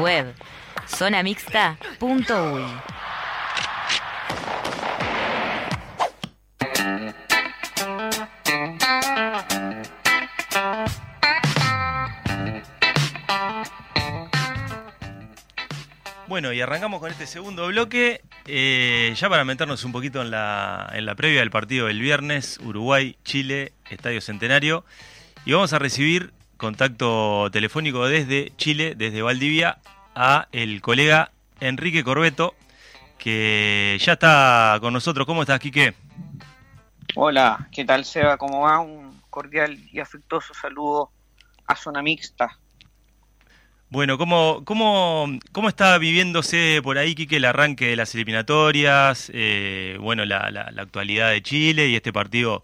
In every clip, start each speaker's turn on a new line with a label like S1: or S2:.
S1: Web. Zonamixta.uy
S2: Bueno, y arrancamos con este segundo bloque, eh, ya para meternos un poquito en la, en la previa del partido del viernes, Uruguay-Chile, Estadio Centenario, y vamos a recibir contacto telefónico desde Chile, desde Valdivia, a el colega Enrique Corbeto, que ya está con nosotros. ¿Cómo estás, Quique?
S3: Hola, ¿qué tal, Seba? ¿Cómo va? Un cordial y afectuoso saludo a Zona Mixta.
S2: Bueno, ¿cómo, cómo, cómo está viviéndose por ahí, Quique, el arranque de las eliminatorias? Eh, bueno, la, la, actualidad de Chile y este partido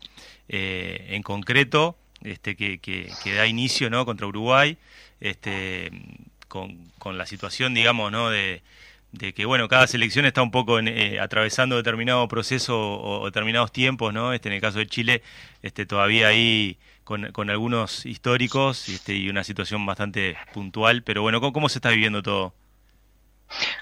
S2: eh, en concreto este, que, da inicio ¿no? contra Uruguay, este, con, con la situación, digamos, ¿no? de, que bueno cada selección está un poco eh, atravesando determinado proceso o, determinados tiempos no este en el caso de Chile este todavía ahí con, con algunos históricos este, y una situación bastante puntual pero bueno cómo, cómo se está viviendo todo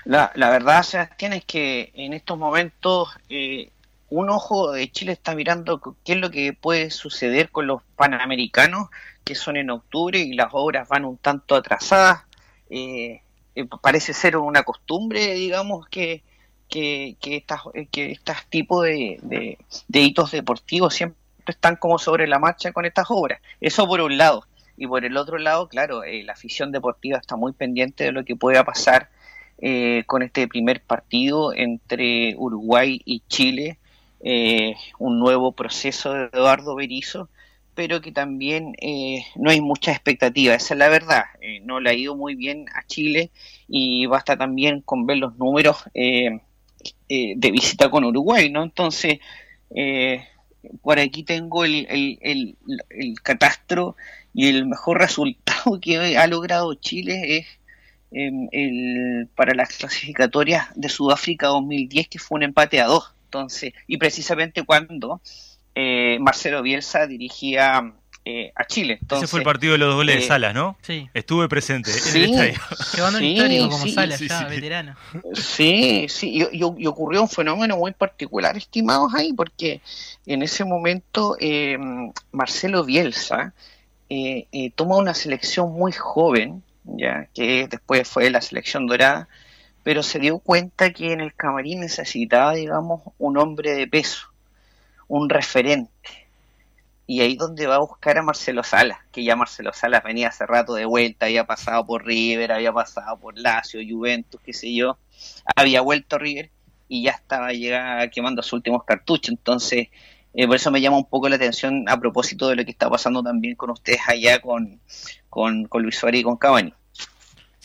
S3: la, la verdad Sebastián es que en estos momentos eh, un ojo de Chile está mirando qué es lo que puede suceder con los panamericanos que son en octubre y las obras van un tanto atrasadas eh, parece ser una costumbre, digamos, que, que, que estas que estos tipos de, de, hitos deportivos siempre están como sobre la marcha con estas obras. Eso por un lado. Y por el otro lado, claro, eh, la afición deportiva está muy pendiente de lo que pueda pasar eh, con este primer partido entre Uruguay y Chile, eh, un nuevo proceso de Eduardo Berizzo, pero que también eh, no hay mucha expectativa, esa es la verdad. Eh, no le ha ido muy bien a Chile y basta también con ver los números eh, de visita con Uruguay, ¿no? Entonces, por aquí tengo el, el, el, el, catastro y el mejor resultado que ha logrado Chile es el, para las clasificatorias de Sudáfrica 2010, que fue un empate a dos. Entonces, y precisamente cuando eh, Marcelo Bielsa dirigía eh, a Chile. Entonces,
S2: Ese fue el partido de los goles
S3: eh,
S2: de Salas, ¿no?
S4: Sí.
S2: Estuve presente
S3: Sí,
S2: en el estadio.
S3: Sí,
S4: histórico como
S3: sí,
S4: Salas,
S2: sí,
S4: ya,
S2: sí.
S4: veterano.
S3: Sí, sí, y, y- y ocurrió un fenómeno muy particular, estimados ahí, porque en ese momento eh, Marcelo Bielsa eh, eh, toma una selección muy joven, ya que después fue la selección dorada, pero se dio cuenta que en el camarín necesitaba, digamos, un hombre de peso, un referente. Y ahí donde va a buscar a Marcelo Salas, que ya Marcelo Salas venía hace rato de vuelta, había pasado por River, había pasado por Lazio, Juventus, qué sé yo, había vuelto a River y ya estaba llegando quemando sus últimos cartuchos. Entonces, eh, por eso me llama un poco la atención a propósito de lo que está pasando también con ustedes allá con, con, Luis Suárez y con Cavani.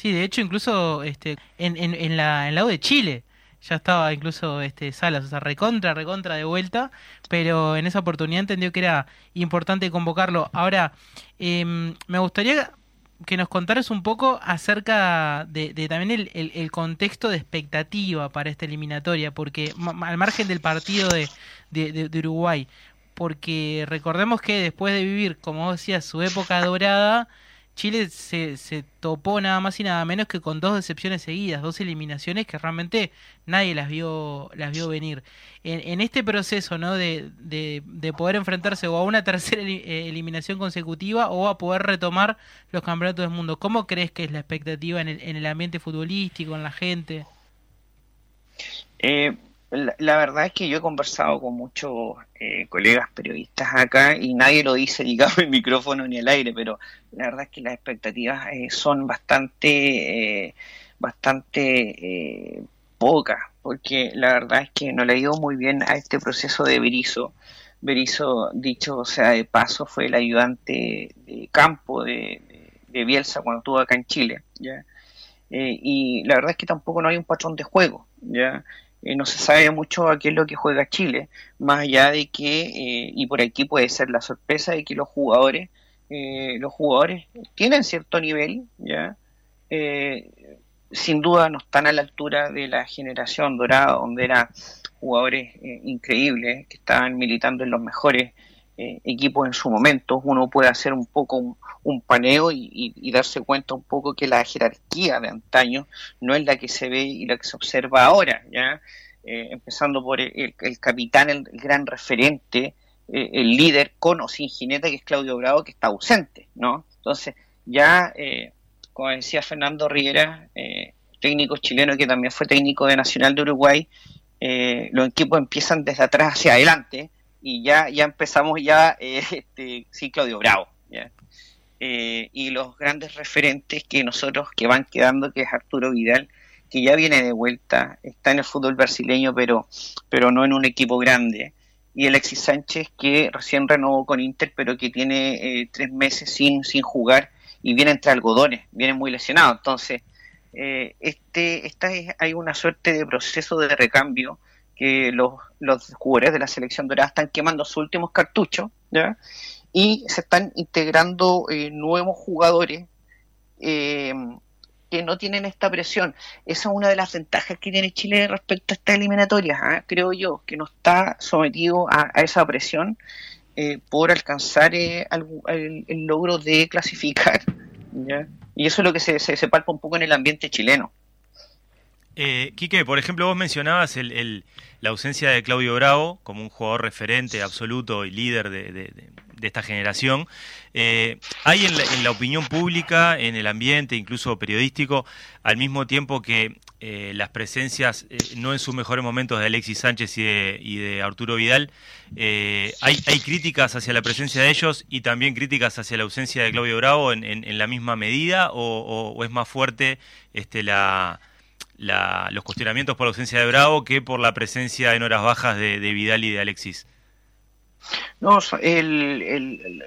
S4: Sí, de hecho, incluso este, en, en, en la, en la de Chile ya estaba incluso este Salas, o sea, recontra, recontra de vuelta, pero en esa oportunidad entendió que era importante convocarlo. Ahora, eh, me gustaría que nos contaras un poco acerca de, de también el, el, contexto de expectativa para esta eliminatoria, porque al margen del partido de, de, de, Uruguay, porque recordemos que después de vivir, como vos decías, su época dorada, Chile se, se, topó nada más y nada menos que con dos decepciones seguidas, dos eliminaciones que realmente nadie las vio, las vio venir. En, en este proceso ¿no? de, de, de, poder enfrentarse o a una tercera eliminación consecutiva o a poder retomar los campeonatos del mundo, ¿cómo crees que es la expectativa en el, en el ambiente futbolístico, en la gente?
S3: Eh, la, la, verdad es que yo he conversado con muchos eh, colegas periodistas acá y nadie lo dice, digamos, en micrófono ni al aire, pero la verdad es que las expectativas eh, son bastante, eh, bastante eh, pocas, porque la verdad es que no le ha ido muy bien a este proceso de Berizzo. Berizzo, dicho o sea de paso, fue el ayudante de campo de, de, de Bielsa cuando estuvo acá en Chile, ¿ya? Eh, y la verdad es que tampoco no hay un patrón de juego, ¿ya? Eh, no se sabe mucho a qué es lo que juega Chile, más allá de que, eh, y por aquí puede ser la sorpresa de que los jugadores, eh, los jugadores tienen cierto nivel, ya, eh, sin duda no están a la altura de la generación dorada, donde eran jugadores increíbles que estaban militando en los mejores eh, equipos en su momento, uno puede hacer un poco un, paneo y, darse cuenta un poco que la jerarquía de antaño no es la que se ve y la que se observa ahora, ¿ya? Eh, empezando por el, capitán, el, gran referente, eh, el líder con o sin jinete, que es Claudio Bravo, que está ausente, ¿no? Entonces, ya, como decía Fernando Rivera, técnico chileno que también fue técnico de Nacional de Uruguay, los equipos empiezan desde atrás hacia adelante, y ya, ya empezamos ya, eh, este, sí, Claudio Bravo, eh, y los grandes referentes que nosotros, que van quedando, que es Arturo Vidal, que ya viene de vuelta, está en el fútbol brasileño, pero, pero no en un equipo grande, y Alexis Sánchez, que recién renovó con Inter, pero que tiene eh, tres meses sin, sin jugar, y viene entre algodones, viene muy lesionado, entonces, este, esta es, hay una suerte de proceso de recambio, que los, los jugadores de la selección dorada están quemando sus últimos cartuchos y se están integrando eh, nuevos jugadores eh, que no tienen esta presión. Esa es una de las ventajas que tiene Chile respecto a esta eliminatoria, ¿ah? creo yo, que no está sometido a, esa presión eh, por alcanzar el, el, logro de clasificar. Y eso es lo que se, se, se palpa un poco en el ambiente chileno.
S2: Eh, Quique, por ejemplo, vos mencionabas la ausencia de Claudio Bravo como un jugador referente absoluto y líder de, esta generación. Eh, hay en la, opinión pública, en el ambiente, incluso periodístico, al mismo tiempo que eh, las presencias, eh, no en sus mejores momentos, de Alexis Sánchez y de, Arturo Vidal, hay, críticas hacia la presencia de ellos y también críticas hacia la ausencia de Claudio Bravo en, la misma medida, o, o es más fuerte este, la los cuestionamientos por la ausencia de Bravo que por la presencia en horas bajas de, Vidal y de Alexis.
S3: No, el,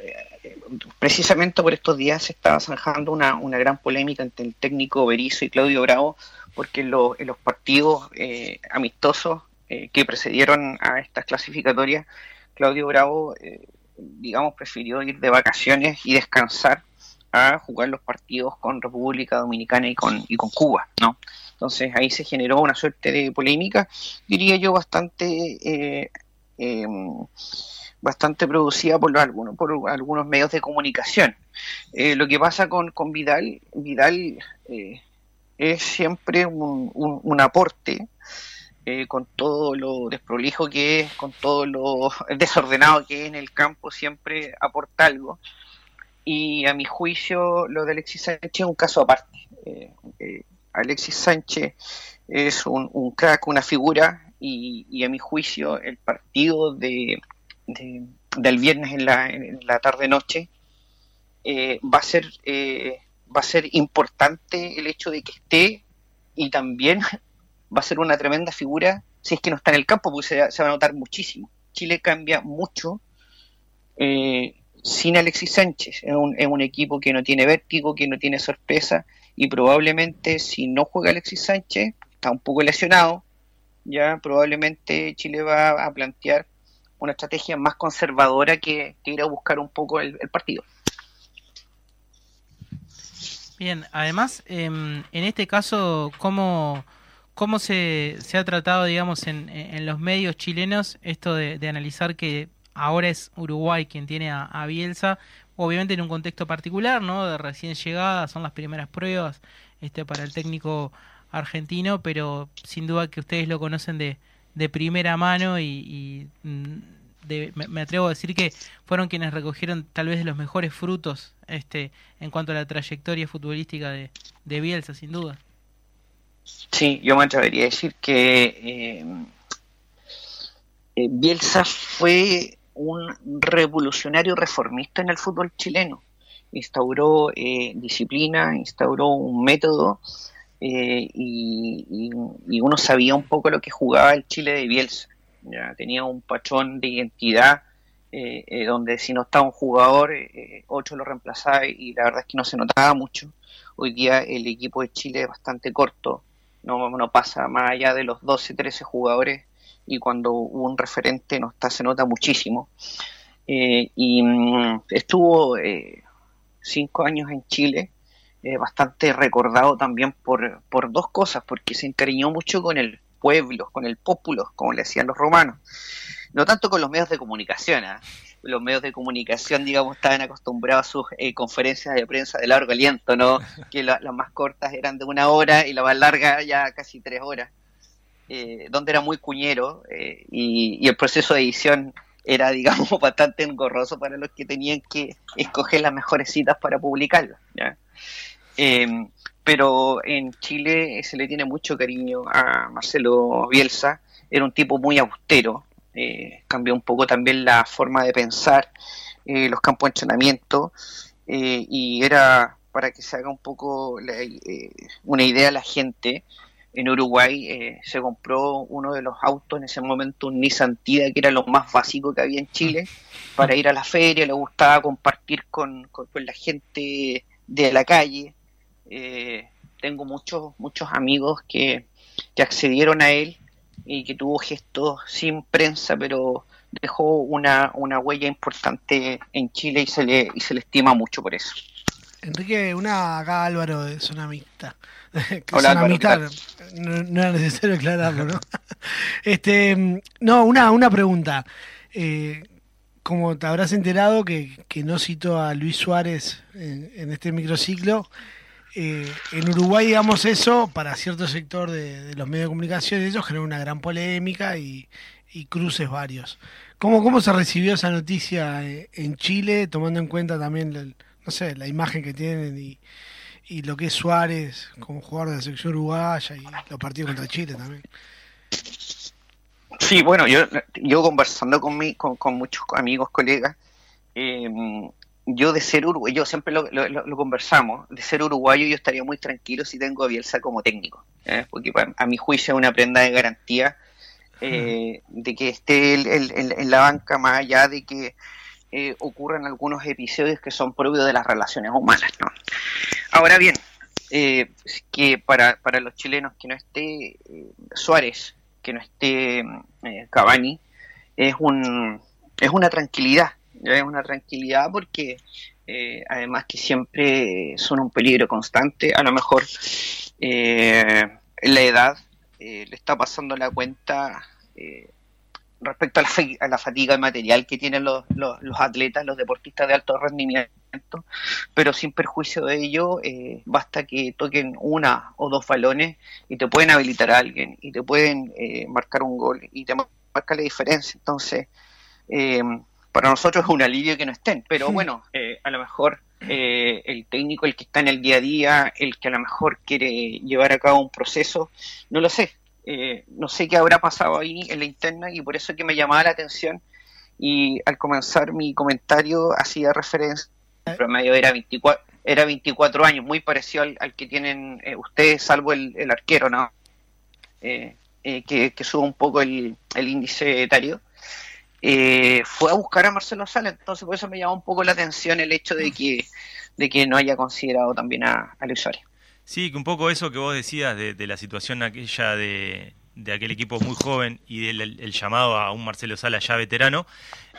S3: precisamente por estos días se estaba zanjando una, gran polémica entre el técnico Berizzo y Claudio Bravo, porque en, los partidos eh, amistosos eh, que precedieron a estas clasificatorias, Claudio Bravo, eh, digamos, prefirió ir de vacaciones y descansar a jugar los partidos con República Dominicana y con, y con Cuba, ¿no? Entonces ahí se generó una suerte de polémica, diría yo, bastante... Eh, em, bastante producida por, algunos, por algunos medios de comunicación. Eh, lo que pasa con, con Vidal, Vidal eh, es siempre un, un, aporte con todo lo desprolijo que es, con todo lo desordenado que es en el campo, siempre aporta algo. Y a mi juicio, lo de Alexis Sánchez es un caso aparte. Alexis Sánchez es un, crack, una figura, y, a mi juicio el partido de, del viernes en la, en la tarde-noche eh, va, a ser, eh, va a ser importante el hecho de que esté y también va a ser una tremenda figura si es que no está en el campo, porque se, va a notar muchísimo. Chile cambia mucho eh, sin Alexis Sánchez. Es un, es un equipo que no tiene vértigo, que no tiene sorpresa y probablemente si no juega Alexis Sánchez, está un poco lesionado, ya probablemente Chile va a plantear una estrategia más conservadora que, ir a buscar un poco el, partido.
S4: Bien, además, em, en este caso, ¿cómo, cómo se, se ha tratado, digamos, en, en los medios chilenos esto de, analizar que ahora es Uruguay quien tiene a Bielsa, obviamente en un contexto particular, ¿no? De recién llegada, son las primeras pruebas este, para el técnico argentino, pero sin duda que ustedes lo conocen de, de primera mano y, mm, me, atrevo a decir que fueron quienes recogieron tal vez los mejores frutos este, en cuanto a la trayectoria futbolística de, de Bielsa, sin duda.
S3: Sí, yo me atrevería a decir que eh, eh, Bielsa fue un revolucionario reformista en el fútbol chileno. Instauró eh, disciplina, instauró un método eh, y, uno sabía un poco lo que jugaba el Chile de Bielsa. Ya, tenía un patrón de identidad eh, donde si no estaba un jugador, ocho lo reemplazaba y la verdad es que no se notaba mucho. Hoy día el equipo de Chile es bastante corto, no, no pasa más allá de los 12, 13 jugadores y cuando un referente no está, se nota muchísimo. Eh, y mm, estuvo eh, cinco años en Chile, eh, bastante recordado también por, por dos cosas, porque se encariñó mucho con el pueblo, con el pópulo, como le decían los romanos, no tanto con los medios de comunicación. ¿ah? los medios de comunicación, digamos, estaban acostumbrados a sus eh, conferencias de prensa de largo aliento, ¿no? Que las más cortas eran de una hora y la más larga ya casi tres horas, eh, donde era muy cuñero eh, y, el proceso de edición era, digamos, bastante engorroso para los que tenían que escoger las mejores citas para publicarlas. Em, pero en Chile se le tiene mucho cariño a Marcelo Bielsa, era un tipo muy austero, eh, cambió un poco también la forma de pensar, eh, los campos de entrenamiento, eh, y era para que se haga un poco una idea a la gente. En Uruguay se compró uno de los autos en ese momento, un Nissan Tida, que era lo más básico que había en Chile, para ir a la feria, le gustaba compartir con, la gente de la calle. tengo muchos, muchos amigos que, que accedieron a él y que tuvo gestos sin prensa, pero dejó una, una huella importante en Chile y se le, y se le estima mucho por eso.
S1: Enrique, una acá Álvaro de Zona Mixta. Hola, Zona no, era necesario aclararlo, ¿no? este, no, una, una pregunta. Eh, como te habrás enterado que, que, no cito a Luis Suárez en, en este microciclo, eh, en Uruguay, digamos, eso, para cierto sector de, los medios de comunicación, eso generó una gran polémica y, cruces varios. ¿Cómo, ¿Cómo se recibió esa noticia eh, en Chile, tomando en cuenta también, no sé, la imagen que tienen y, y lo que es Suárez como jugador de la selección uruguaya y los partidos contra Chile también?
S3: Sí, bueno, yo, yo conversando con, mi, con, con muchos amigos, colegas, eh, yo de ser uruguayo, yo siempre lo, conversamos, de ser uruguayo yo estaría muy tranquilo si tengo a Bielsa como técnico, ¿eh? porque a mi juicio es una prenda de garantía eh, de que esté en la banca más allá de que eh, ocurran algunos episodios que son propios de las relaciones humanas. Ahora bien, que para, para los chilenos que no esté Suárez, que no esté Cavani, es, un, es una tranquilidad es una tranquilidad porque eh, además que siempre son un peligro constante, a lo mejor eh, la edad eh, le está pasando la cuenta eh, respecto a la, a la, fatiga material que tienen los, los, atletas, los deportistas de alto rendimiento, pero sin perjuicio de ello, basta que toquen una o dos balones y te pueden habilitar a alguien y te pueden marcar un gol y te marca la diferencia. Entonces, para nosotros es un alivio que no estén, pero bueno, eh, a lo mejor eh, el técnico, el que está en el día a día, el que a lo mejor quiere llevar a cabo un proceso, no lo sé, eh, no sé qué habrá pasado ahí en la interna y por eso es que me llamaba la atención y al comenzar mi comentario hacía referencia, el promedio era 24, era 24 años, muy parecido al, que tienen ustedes, salvo el, arquero, ¿no? que, que sube un poco el, índice etario. Eh, fue a buscar a Marcelo Sala, entonces por eso me llamó un poco la atención el hecho de que, de que no haya considerado también a, a Luis
S2: Sí, que un poco eso que vos decías de, la situación aquella de, aquel equipo muy joven y del el llamado a un Marcelo Sala ya veterano,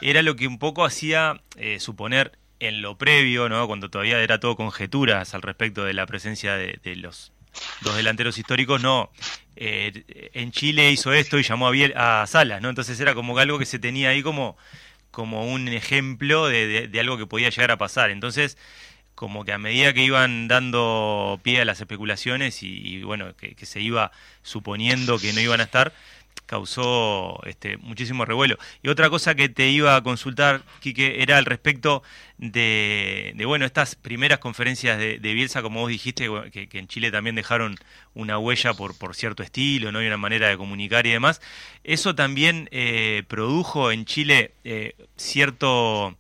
S2: era lo que un poco hacía eh, suponer en lo previo, ¿no? cuando todavía era todo conjeturas al respecto de la presencia de, de los dos delanteros históricos, no, eh, en Chile hizo esto y llamó a, Salas, ¿no? Entonces era como algo que se tenía ahí como, como un ejemplo de, algo que podía llegar a pasar. Entonces, como que a medida que iban dando pie a las especulaciones y, bueno, que, se iba suponiendo que no iban a estar, causó este, muchísimo revuelo. Y otra cosa que te iba a consultar, Quique, era al respecto de, bueno, estas primeras conferencias de, Bielsa, como vos dijiste, que, en Chile también dejaron una huella por, por cierto estilo, ¿no? Y una manera de comunicar y demás. Eso también eh, produjo en Chile eh, cierto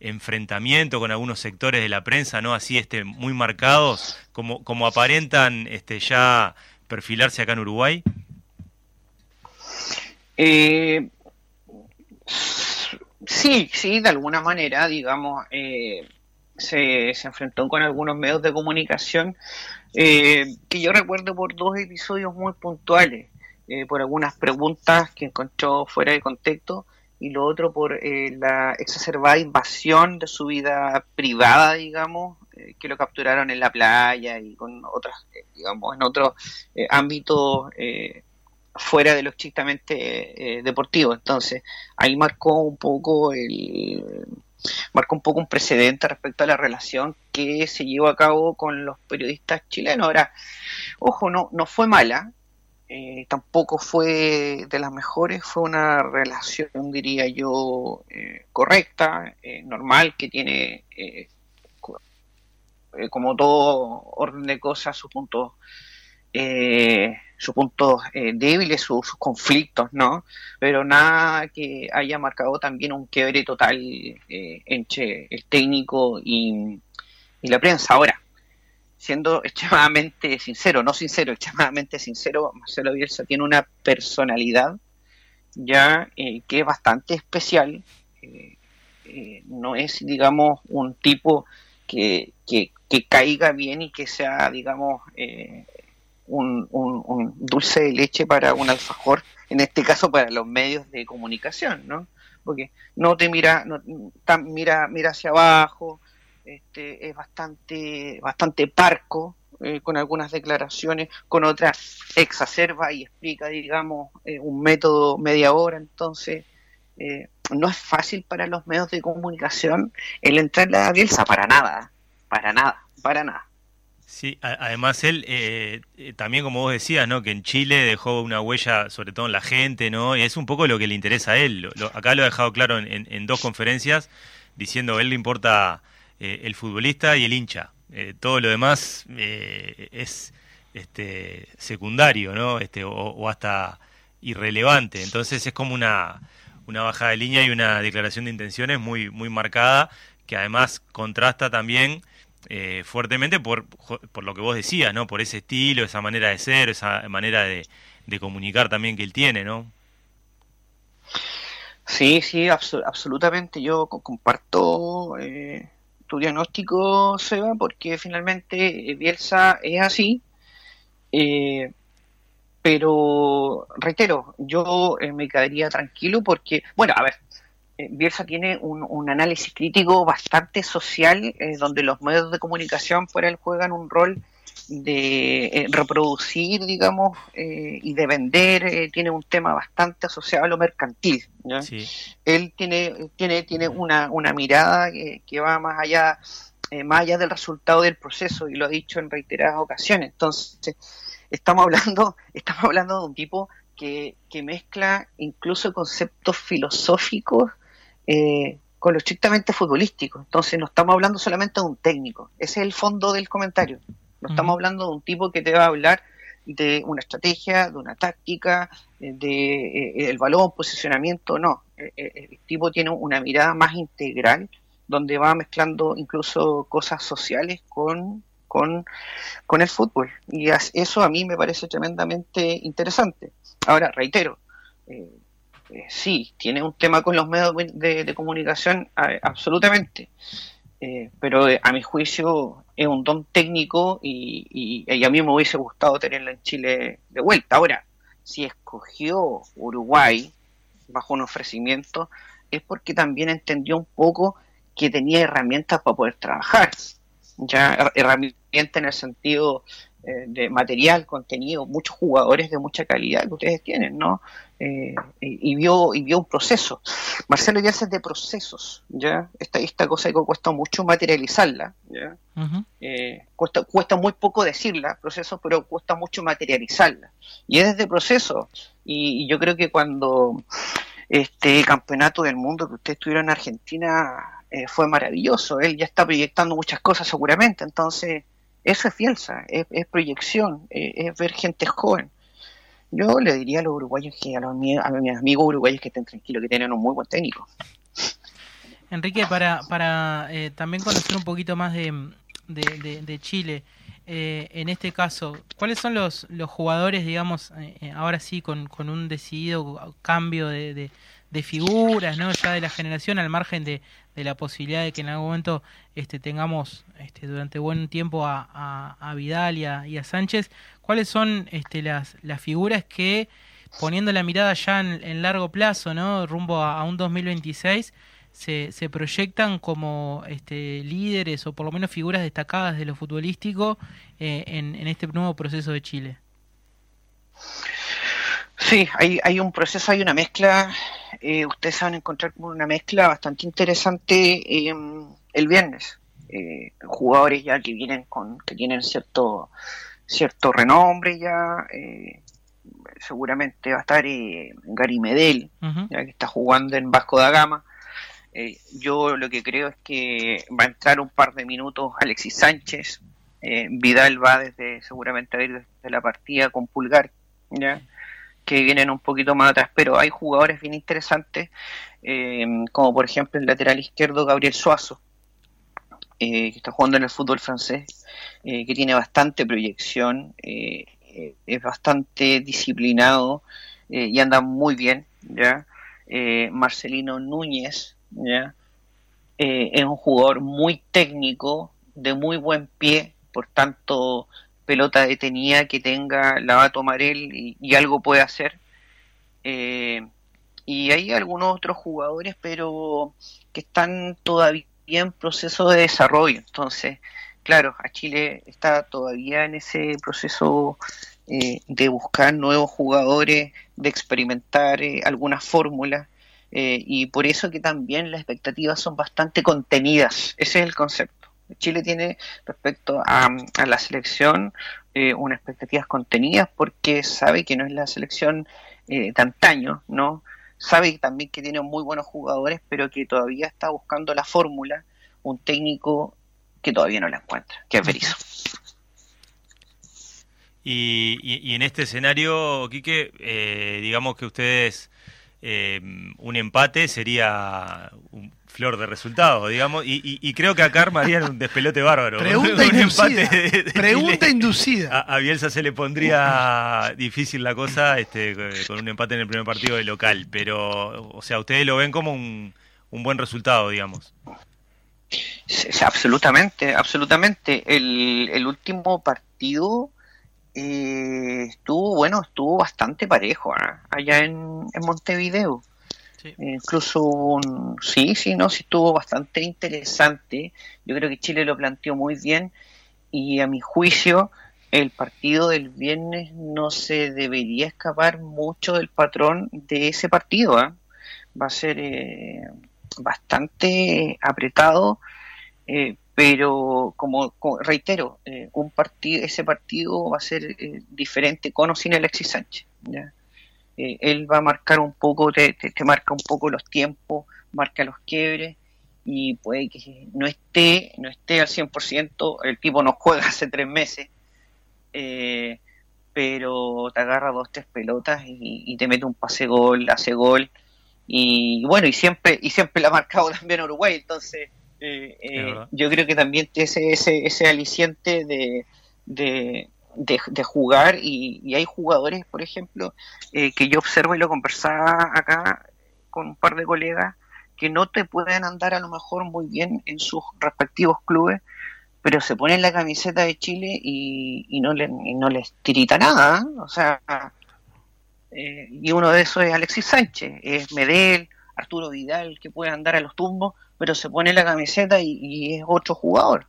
S2: enfrentamiento con algunos sectores de la prensa, ¿no? Así este, muy marcados, como, como aparentan este, ya perfilarse acá en Uruguay.
S3: Eh, sí, sí, de alguna manera, digamos, eh, se, enfrentó con algunos medios de comunicación eh, que yo recuerdo por dos episodios muy puntuales, eh, por algunas preguntas que encontró fuera de contexto y lo otro por la exacerbada invasión de su vida privada, digamos, que lo capturaron en la playa y con otras, digamos, en otros ámbitos fuera de lo estrictamente deportivo. Entonces, ahí marcó un poco el marcó un poco un precedente respecto a la relación que se llevó a cabo con los periodistas chilenos. Ahora, ojo, no, no fue mala, eh, tampoco fue de las mejores, fue una relación, diría yo, eh, correcta, eh, normal, que tiene, como todo orden de cosas, sus puntos, sus puntos débiles, sus, conflictos, ¿no? Pero nada que haya marcado también un quiebre total entre el técnico y, y la prensa. Ahora, siendo extremadamente sincero, no sincero, extremadamente sincero, Marcelo Bielsa tiene una personalidad ya eh, que es bastante especial. Eh, eh, no es, digamos, un tipo que, que, caiga bien y que sea, digamos, un, dulce de leche para un alfajor, en este caso para los medios de comunicación, ¿no? Porque no te mira, no, mira, mira hacia abajo, este, es bastante, bastante parco eh, con algunas declaraciones, con otras exacerba y explica, digamos, eh, un método media hora, entonces eh, no es fácil para los medios de comunicación el entrar a la Bielsa, para nada, para nada, para nada.
S2: Sí, además él también como vos decías, ¿no? Que en Chile dejó una huella, sobre todo en la gente, ¿no? Y es un poco lo que le interesa a él. acá lo ha dejado claro en, en dos conferencias, diciendo a él le importa eh, el futbolista y el hincha. Eh, todo lo demás eh, es este, secundario, ¿no? Este, o, hasta irrelevante. Entonces es como una, una bajada de línea y una declaración de intenciones muy, muy marcada, que además contrasta también fuertemente por, por lo que vos decías, ¿no? Por ese estilo, esa manera de ser, esa manera de, de comunicar también que él tiene, ¿no?
S3: Sí, sí, absolutamente. Yo comparto tu diagnóstico, Seba, porque finalmente eh, Bielsa es así. Eh, pero reitero, yo eh, me quedaría tranquilo porque, bueno, a ver, Bielsa tiene un, análisis crítico bastante social, donde los medios de comunicación por él juegan un rol de eh, reproducir, digamos, eh, y de vender, eh, tiene un tema bastante asociado a lo mercantil. Él tiene, tiene, tiene una, una mirada que, va más allá, más allá del resultado del proceso, y lo ha dicho en reiteradas ocasiones. Entonces, estamos hablando, estamos hablando de un tipo que, que mezcla incluso conceptos filosóficos con lo estrictamente futbolístico. Entonces, no estamos hablando solamente de un técnico. Ese es el fondo del comentario. No estamos hablando de un tipo que te va a hablar de una estrategia, de una táctica, eh, de eh, el balón, posicionamiento, no. Eh, el tipo tiene una mirada más integral donde va mezclando incluso cosas sociales con, con, el fútbol. Y eso a mí me parece tremendamente interesante. Ahora, reitero, sí, tiene un tema con los medios de, comunicación, absolutamente. Pero a mi juicio es un don técnico y, a mí me hubiese gustado tenerlo en Chile de vuelta. Ahora, si escogió Uruguay bajo un ofrecimiento, es porque también entendió un poco que tenía herramientas para poder trabajar. Ya herramientas en el sentido eh, de material, contenido, muchos jugadores de mucha calidad que ustedes tienen, ¿no? Eh, y, vio y vio un proceso. Marcelo ya es de procesos, ¿ya? Esta, esta cosa que cuesta mucho materializarla, ¿ya? Eh, cuesta, cuesta muy poco decirla, procesos, pero cuesta mucho materializarla. Y es desde procesos. Y, yo creo que cuando este campeonato del mundo que ustedes tuvieron en Argentina fue maravilloso, él ya está proyectando muchas cosas seguramente, entonces eso es fielsa, es, proyección, es, ver gente joven. Yo le diría a los uruguayos que a, los, mis amigos uruguayos que estén tranquilos, que tienen un muy buen técnico.
S4: Enrique, para, para eh, también conocer un poquito más de, de, Chile, eh, en este caso, ¿cuáles son los, los jugadores, digamos, eh, ahora sí, con, con un decidido cambio de, de figuras, ¿no? Ya de la generación, al margen de, de la posibilidad de que en algún momento este, tengamos este, durante buen tiempo a, a, Vidal y a, Sánchez, ¿cuáles son este, las, las figuras que, poniendo la mirada ya en, largo plazo, ¿no? rumbo a, un 2026, se, se proyectan como este, líderes o por lo menos figuras destacadas de lo futbolístico eh, en, en este nuevo proceso de Chile?
S3: Sí, hay, hay un proceso, hay una mezcla. Eh, ustedes van a encontrar una mezcla bastante interesante el viernes. Eh, jugadores ya que vienen con, que tienen cierto, cierto renombre ya. Eh, seguramente va a estar Gary Medel, ya que está jugando en Vasco da Gama. yo lo que creo es que va a entrar un par de minutos Alexis Sánchez. Vidal va desde seguramente a ir desde la partida con Pulgar. ¿ya? Que vienen un poquito más atrás, pero hay jugadores bien interesantes, eh, como por ejemplo el lateral izquierdo Gabriel Suazo, eh, que está jugando en el fútbol francés, eh, que tiene bastante proyección, es bastante disciplinado y anda muy bien, ¿ya? Marcelino Núñez, ¿ya? es un jugador muy técnico, de muy buen pie, por tanto pelota detenida que tenga la va a tomar él y, algo puede hacer. Eh, y hay algunos otros jugadores, pero que están todavía en proceso de desarrollo. Entonces, claro, a Chile está todavía en ese proceso eh, de buscar nuevos jugadores, de experimentar eh, algunas fórmulas. y por eso que también las expectativas son bastante contenidas. Ese es el concepto. Chile tiene respecto a, la selección eh, unas expectativas contenidas porque sabe que no es la selección eh, de antaño, ¿no? Sabe también que tiene muy buenos jugadores, pero que todavía está buscando la fórmula, un técnico que todavía no la encuentra, que es Berizzo.
S2: Y, en este escenario, Quique, eh, digamos que ustedes, eh, un empate sería un, flor de resultados, digamos, y, creo que acá armarían un despelote bárbaro.
S1: Pregunta inducida. Pregunta inducida.
S2: A, Bielsa se le pondría difícil la cosa este, con un empate en el primer partido de local, pero, o sea, ustedes lo ven como un, buen resultado, digamos.
S3: absolutamente, absolutamente. El, último partido eh, estuvo, bueno, estuvo bastante parejo ¿ah? allá en Montevideo. Incluso un, sí, sí, no, sí estuvo bastante interesante. Yo creo que Chile lo planteó muy bien y a mi juicio el partido del viernes no se debería escapar mucho del patrón de ese partido. ¿ah? Va a ser eh, bastante apretado, eh, pero como, reitero, eh, un partido, ese partido va a ser diferente con o sin Alexis Sánchez. Eh, él va a marcar un poco, te, te, marca un poco los tiempos, marca los quiebres y puede que no esté, no esté al 100%, el tipo no juega hace tres meses, eh, pero te agarra dos, tres pelotas y, te mete un pase gol, hace gol y bueno, y siempre, y siempre la ha marcado también Uruguay, entonces eh, yo creo que también ese, ese, ese aliciente de, de, jugar y, hay jugadores, por ejemplo, eh, que yo observo y lo conversaba acá con un par de colegas, que no te pueden andar a lo mejor muy bien en sus respectivos clubes, pero se ponen la camiseta de Chile y, no, le, no les tirita nada. ¿eh? O sea, eh, y uno de esos es Alexis Sánchez, es Medel, Arturo Vidal, que puede andar a los tumbos, pero se pone la camiseta y es otro jugador.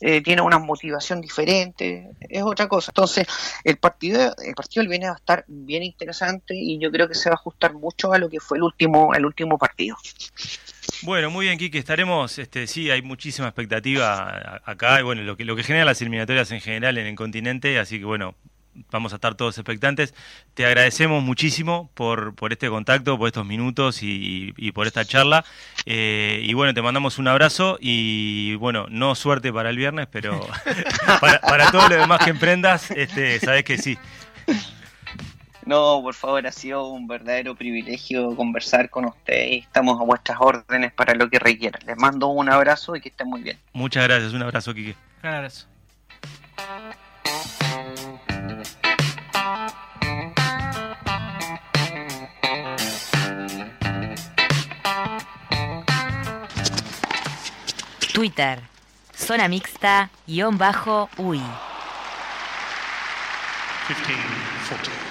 S3: Eh, tiene una motivación diferente, es otra cosa. Entonces, el partido, el partido del a estar bien interesante y yo creo que se va a ajustar mucho a lo que fue el último, el último partido.
S2: Bueno, muy bien, Kike, estaremos, este, sí, hay muchísima expectativa acá, y bueno, lo que, lo que genera las eliminatorias en general en el continente, así que bueno, vamos a estar todos expectantes. Te agradecemos muchísimo por, por este contacto, por estos minutos y, por esta charla. Eh, y bueno, te mandamos un abrazo y bueno, no suerte para el viernes, pero para, para todo lo demás que emprendas, este, sabes que sí.
S3: No, por favor, ha sido un verdadero privilegio conversar con usted y estamos a vuestras órdenes para lo que requieran. Les mando un abrazo y que estén muy bien.
S2: Muchas gracias, un abrazo, Kike.
S4: Un abrazo.
S5: Twitter, zona mixta, guion bajo, UI. 15, 14.